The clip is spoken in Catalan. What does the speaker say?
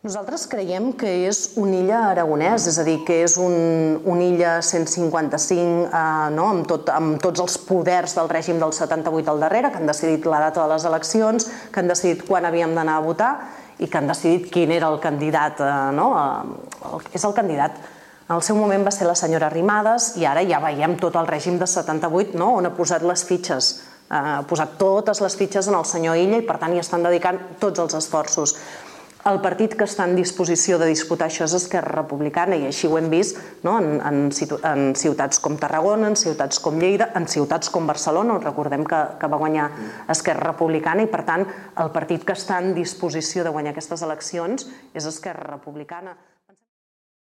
Nosaltres creiem que és un illa aragonès, és a dir, que és un, un illa 155 eh, no? amb, tot, amb tots els poders del règim del 78 al darrere, que han decidit la data de les eleccions, que han decidit quan havíem d'anar a votar i que han decidit quin era el candidat. Eh, no? Eh, és el candidat. En el seu moment va ser la senyora Arrimadas i ara ja veiem tot el règim de 78 no? on ha posat les fitxes eh, ha posat totes les fitxes en el senyor Illa i per tant hi estan dedicant tots els esforços. El partit que està en disposició de disputar això és Esquerra Republicana i així ho hem vist no? en, en, en ciutats com Tarragona, en ciutats com Lleida, en ciutats com Barcelona, on recordem que, que va guanyar Esquerra Republicana i per tant el partit que està en disposició de guanyar aquestes eleccions és Esquerra Republicana.